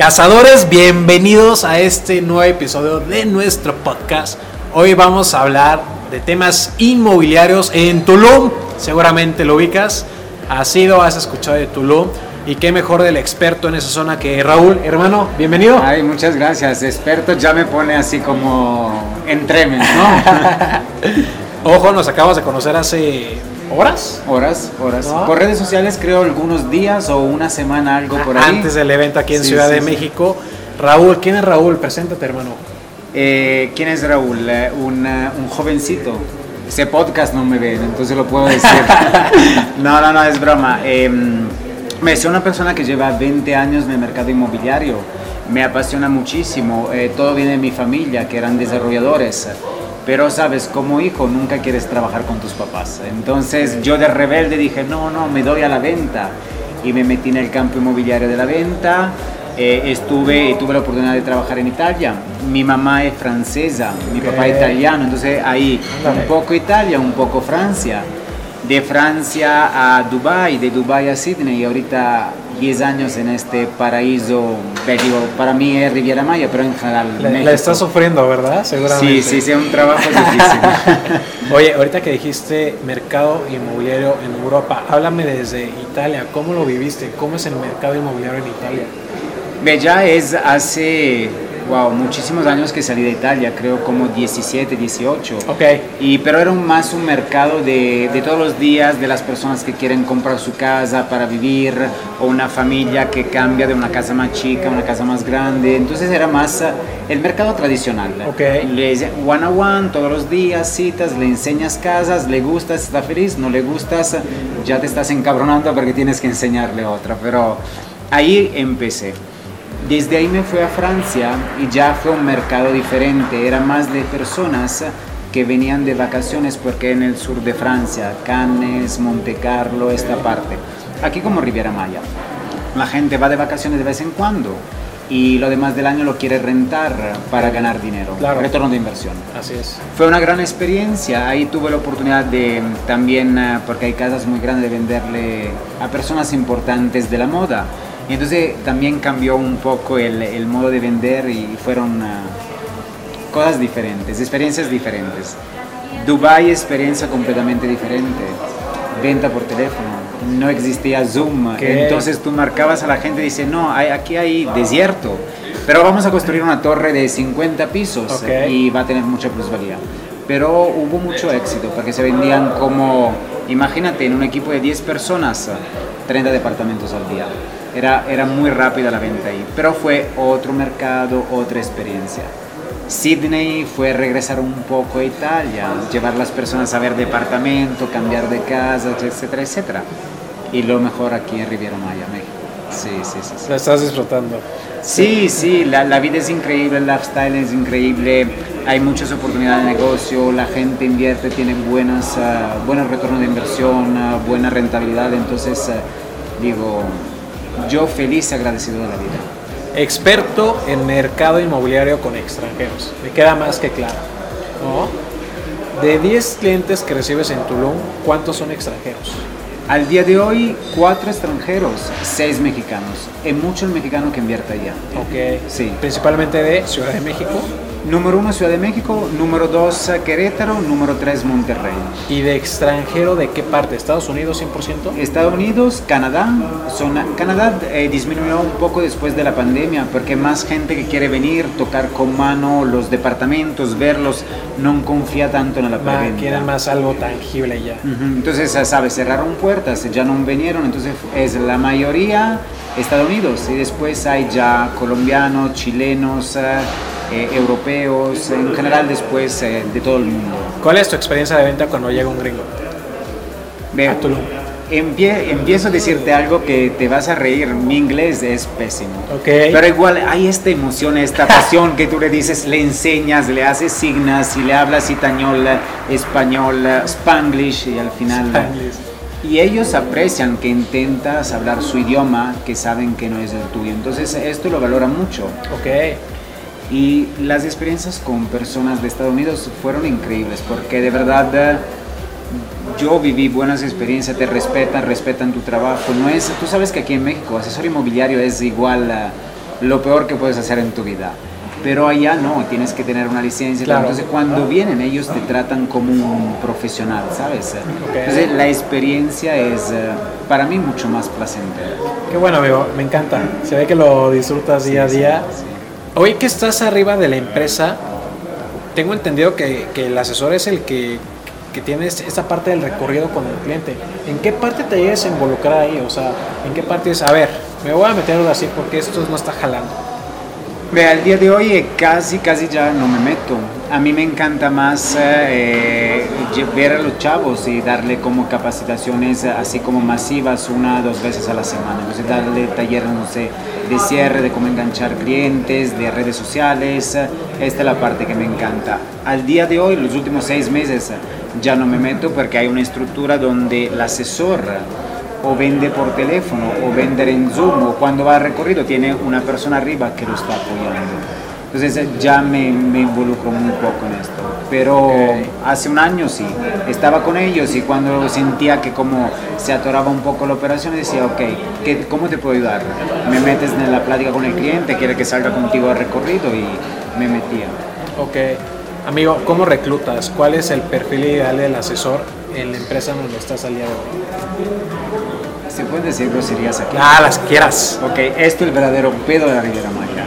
Cazadores, bienvenidos a este nuevo episodio de nuestro podcast. Hoy vamos a hablar de temas inmobiliarios en Tulum. Seguramente lo ubicas. Has sido, has escuchado de Tulum. Y qué mejor del experto en esa zona que Raúl. Hermano, bienvenido. Ay, muchas gracias. Experto ya me pone así como entremes, ¿no? Ojo, nos acabamos de conocer hace ¿Horas? Horas, horas. Por redes sociales creo algunos días o una semana, algo por ahí. Antes del evento aquí en Ciudad de México. Raúl, ¿quién es Raúl? Preséntate, hermano. Eh, ¿Quién es Raúl? Eh, un jovencito. Ese podcast no me ven, entonces lo puedo decir. no, no, no, es broma. Em, me soy una persona que lleva 20 años en el mercado inmobiliario. Me apasiona muchísimo. Eh, todo viene de mi familia, que eran desarrolladores pero sabes, como hijo nunca quieres trabajar con tus papás. Entonces yo de rebelde dije, no, no, me doy a la venta. Y me metí en el campo inmobiliario de la venta. Eh, estuve y tuve la oportunidad de trabajar en Italia. Mi mamá es francesa, mi papá es italiano, entonces ahí un poco Italia, un poco Francia. De Francia a Dubai, de Dubai a Sydney y ahorita 10 años en este paraíso, digo, para mí es Riviera Maya, pero en general. La, estás sufriendo, ¿verdad? Seguramente. Sí, sí, sí, es un trabajo difícil. Oye, ahorita que dijiste mercado inmobiliario en Europa, háblame desde Italia, ¿cómo lo viviste? ¿Cómo es el mercado inmobiliario en Italia? Bella es hace wow, muchísimos años que salí de Italia, creo como 17, 18. Ok. Y, pero era más un mercado de, de, todos los días, de las personas que quieren comprar su casa para vivir, o una familia que cambia de una casa más chica a una casa más grande. Entonces era más eh, el mercado tradicional. Ok. Le one a one, todos los días, citas, le enseñas casas, le gustas, está feliz, no le gustas, ya te estás encabronando porque tienes que enseñarle otra. Pero ahí empecé. Desde ahí me fui a Francia y ya fue un mercado diferente, era más de personas que venían de vacaciones porque en el sur de Francia, Cannes, Monte Carlo, esta parte. Aquí como Riviera Maya. La gente va de vacaciones de vez en cuando y lo demás del año lo quiere rentar para ganar dinero, claro. retorno de inversión. Así es. Fue una gran experiencia, ahí tuve la oportunidad de también, eh, porque hay casas muy grandes, de venderle a personas importantes de la moda y entonces también cambió un poco el, el modo de vender y fueron ah, cosas diferentes, experiencias diferentes. Dubai experiencia completamente diferente. Venta por teléfono, no existía Zoom, entonces tú marcabas a la gente y dices, no, hay, aquí hay desierto, pero vamos a construir una torre de 50 pisos y va a tener mucha plusvalía. Pero hubo mucho éxito porque se vendían como, imagínate, en un equipo de 10 personas, 30 departamentos al día. Era, era muy rápida la venta ahí, pero fue otro mercado, otra experiencia. Sydney fue regresar un poco a Italia, llevar las personas a ver departamento, cambiar de casa, etcétera, etcétera. Y lo mejor aquí en Riviera Maya, México. Sí, sí, sí. sí. La estás disfrutando. Sí, sí, la, la, vida es increíble, el lifestyle es increíble, hay muchas oportunidades de negocio, la gente invierte, tiene buenas, uh, buenos retornos de inversión, uh, buena rentabilidad, entonces uh, digo, yo feliz y agradecido de la vida. Experto en mercado inmobiliario con extranjeros. Me queda más que claro. De 10 clientes que recibes en Tulum, ¿cuántos son extranjeros? Al día de hoy, cuatro extranjeros, seis mexicanos. Es mucho el mexicano que invierte allá. Ok. Sí. Principalmente de Ciudad de México. Número uno, Ciudad de México. Número dos, Querétaro. Número tres, Monterrey. ¿Y de extranjero de qué parte? ¿Estados Unidos 100%? Estados Unidos, Canadá. Zona, Canadá eh, disminuyó un poco después de la pandemia porque más gente que quiere venir, tocar con mano los departamentos, verlos, no confía tanto en la pandemia. Quieren más algo tangible ya. Entonces, ¿sabes? Cerraron puertas, ya no vinieron. Entonces, es la mayoría Estados Unidos y después hay ya colombianos, chilenos. Eh, eh, europeos, en general después eh, de todo el mundo. ¿Cuál es tu experiencia de venta cuando llega un gringo? Ve, empiezo a decirte algo que te vas a reír. Mi inglés es pésimo. Okay. Pero igual hay esta emoción, esta pasión que tú le dices, le enseñas, le haces signas y le hablas itañol, español, spanglish y al final. Y ellos aprecian que intentas hablar su idioma que saben que no es el tuyo. Entonces esto lo valora mucho. Ok. Y las experiencias con personas de Estados Unidos fueron increíbles porque de verdad yo viví buenas experiencias, te respetan, respetan tu trabajo. No es, tú sabes que aquí en México asesor inmobiliario es igual a lo peor que puedes hacer en tu vida. Pero allá no, tienes que tener una licencia. Claro. Entonces cuando vienen ellos te tratan como un profesional, ¿sabes? Entonces la experiencia es eh, para mí mucho más placentera. Qué bueno, amigo, me encanta. Se ve que lo disfrutas día a día. Sí. Hoy que estás arriba de la empresa, tengo entendido que, el asesor es el que, que tiene es- esta parte del recorrido con el cliente. ¿En qué parte te llegas a involucrar ahí? O sea, ¿en qué parte es, a ver, me voy a meter algo así porque esto no está jalando? Ve, al día de hoy eh, casi, casi ya no me meto. A mí me encanta más eh, lle- ver a los chavos y darle como capacitaciones eh, así como masivas una dos veces a la semana. Entonces darle talleres, no sé, de cierre, de cómo enganchar clientes, de redes sociales. eh, Esta es la parte que me encanta. Al día de hoy, los últimos seis meses, eh, ya no me meto porque hay una estructura donde el asesor o vende por teléfono o vender en Zoom o cuando va a recorrido tiene una persona arriba que lo está apoyando. Entonces ya me, me involucro muy poco en esto. Pero Ok. hace un año sí, estaba con ellos y cuando sentía que como se atoraba un poco la operación decía, ok, ¿qué, ¿cómo te puedo ayudar? Me metes en la plática con el cliente, quiere que salga contigo al recorrido y me metía. Ok. Amigo, ¿cómo reclutas? ¿Cuál es el perfil ideal del asesor en la empresa donde estás al día de hoy? ¿Se pueden decir groserías aquí? Ah, las quieras. Ok, esto es el verdadero pedo de la Riviera Maya.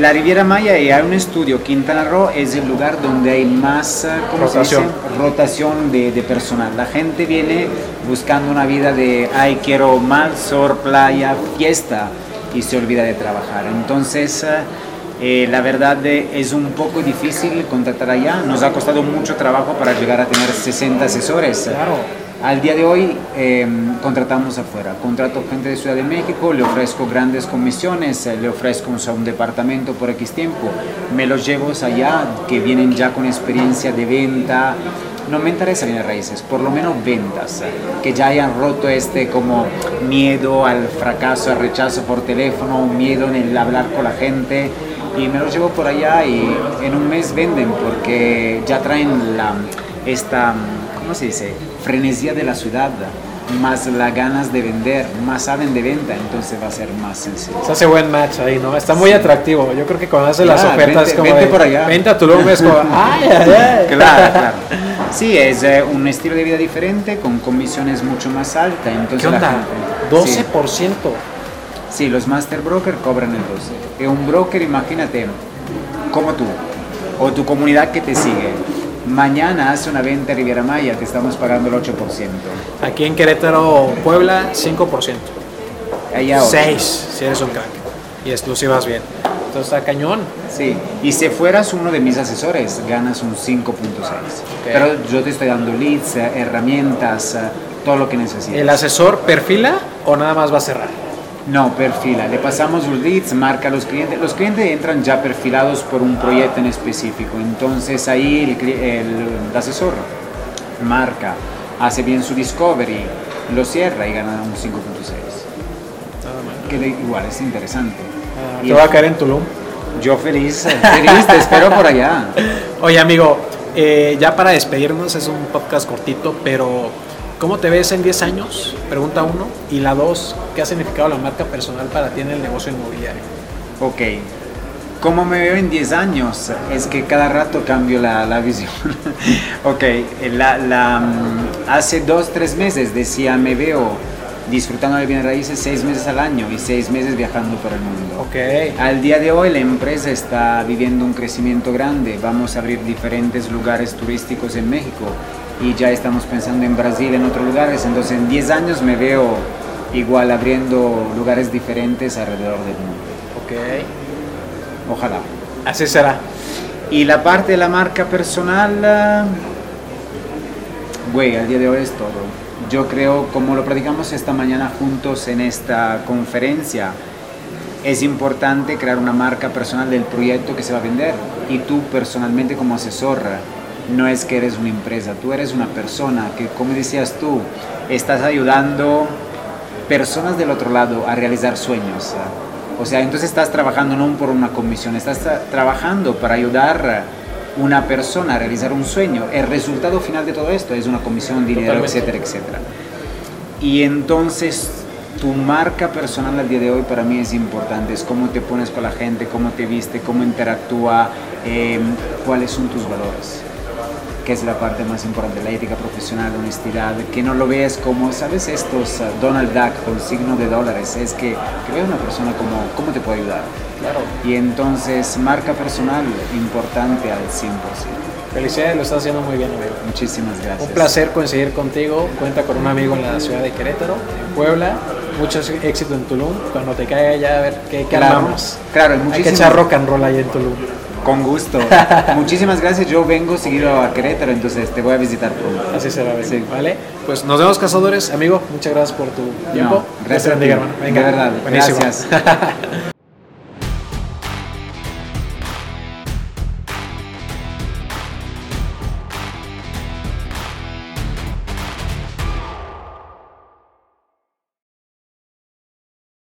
La Riviera Maya, y hay un estudio, Quintana Roo es el lugar donde hay más eh, ¿cómo se Rotación. dice? rotación de, de personal. La gente viene buscando una vida de, ay, quiero mar, sol, playa, fiesta, y se olvida de trabajar. Entonces, eh, eh, la verdad eh, es un poco difícil contratar allá. Nos ha costado mucho trabajo para llegar a tener 60 asesores. Claro. Al día de hoy eh, contratamos afuera, contrato gente de Ciudad de México, le ofrezco grandes comisiones, eh, le ofrezco un departamento por X tiempo, me los llevo allá que vienen ya con experiencia de venta, no me interesa bienes raíces, por lo menos ventas, eh, que ya hayan roto este como miedo al fracaso, al rechazo por teléfono, miedo en el hablar con la gente. Y me los llevo por allá y en un mes venden porque ya traen la, esta, ¿cómo se dice? Frenesía de la ciudad, más las ganas de vender, más saben de venta, entonces va a ser más sencillo. Se hace buen match ahí, ¿no? Está muy atractivo. Yo creo que cuando hace las ofertas vente- como vente de, por allá. Vente a Tulum es como, ay, ay, ay. Claro, claro. Sí, es eh, un estilo de vida diferente con comisiones mucho más altas. Entonces ¿Qué la onda? gente- sí. 12%. Sí, los master broker cobran el 12. Y un broker, imagínate, como tú, o tu comunidad que te sigue, mañana hace una venta en Riviera Maya, te estamos pagando el 8%. Aquí en Querétaro, Puebla, 5%. Allá otro. 6, si eres un crack. Y exclusivas bien. Entonces está cañón. Sí, y si fueras uno de mis asesores, ganas un 5.6. Pero yo te estoy dando leads, eh, herramientas, eh, todo lo que necesitas. ¿El asesor perfila o nada más va a cerrar? No, perfila. Le pasamos los leads, marca a los clientes. Los clientes entran ya perfilados por un proyecto en específico. Entonces ahí el, cli- el asesor marca, hace bien su discovery, lo cierra y gana un 5.6. Nada más. Que igual es interesante. Ah, te va a caer en Tulum. Yo feliz, feliz, te espero por allá. Oye, amigo, eh, ya para despedirnos, es un podcast cortito, pero ¿cómo te ves en 10 años? Pregunta uno. Y la dos, ¿qué ha significado la marca personal para ti en el negocio inmobiliario? Ok. ¿Cómo me veo en 10 años? Es que cada rato cambio la, la visión. ok, la, la, mm, hace dos, tres meses decía, me veo disfrutando de bienes raíces seis meses al año y seis meses viajando por el mundo. Ok. Al día de hoy la empresa está viviendo un crecimiento grande. Vamos a abrir diferentes lugares turísticos en México y ya estamos pensando en Brasil, en otros lugares. Entonces en 10 años me veo igual abriendo lugares diferentes alrededor del mundo. Ok. Ojalá. Así será. Y la parte de la marca personal, ah, güey, al día de hoy es todo. Yo creo, como lo platicamos esta mañana juntos en esta conferencia, es importante crear una marca personal del proyecto que se va a vender. Y tú personalmente como asesor, no es que eres una empresa, tú eres una persona que, como decías tú, estás ayudando personas del otro lado a realizar sueños. O sea, entonces estás trabajando no por una comisión, estás tra- trabajando para ayudar a una persona a realizar un sueño. El resultado final de todo esto es una comisión, dinero, Totalmente. etcétera, etcétera. Y entonces tu marca personal al día de hoy para mí es importante, es cómo te pones con la gente, cómo te viste, cómo interactúa, eh, cuáles son tus valores que es la parte más importante, la ética profesional, la honestidad, que no lo veas como, ¿sabes? Estos uh, Donald Duck con signo de dólares, es que, que veas una persona como, ¿cómo te puede ayudar? Claro. Y entonces, marca personal importante al 100%. Felicidades, lo estás haciendo muy bien, amigo. Muchísimas gracias. Un placer coincidir contigo. Cuenta con un amigo en la ciudad de Querétaro, en Puebla. Mucho éxito en Tulum. Cuando te caiga ya a ver qué, qué Claro, armamos. claro, Hay que echar rock and roll ahí en Tulum. Con gusto. Muchísimas gracias. Yo vengo seguido a Querétaro, entonces te voy a visitar pronto. Así será. Sí. ¿vale? Pues nos vemos, cazadores. Amigo, muchas gracias por tu tiempo. Te gracias a ti. hermano. Venga, De verdad, buenísimo. gracias.